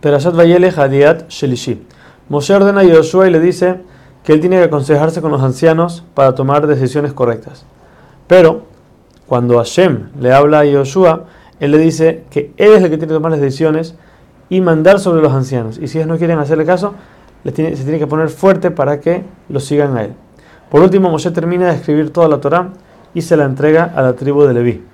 Perashat Vayelech Adiat Shelishi. Moshe ordena a Yoshua y le dice que él tiene que aconsejarse con los ancianos para tomar decisiones correctas. Pero cuando Hashem le habla a Yoshua, él le dice que él es el que tiene que tomar las decisiones y mandar sobre los ancianos. Y si ellos no quieren hacerle caso, se tiene que poner fuerte para que lo sigan a él. Por último, Moshe termina de escribir toda la Torah y se la entrega a la tribu de Leví.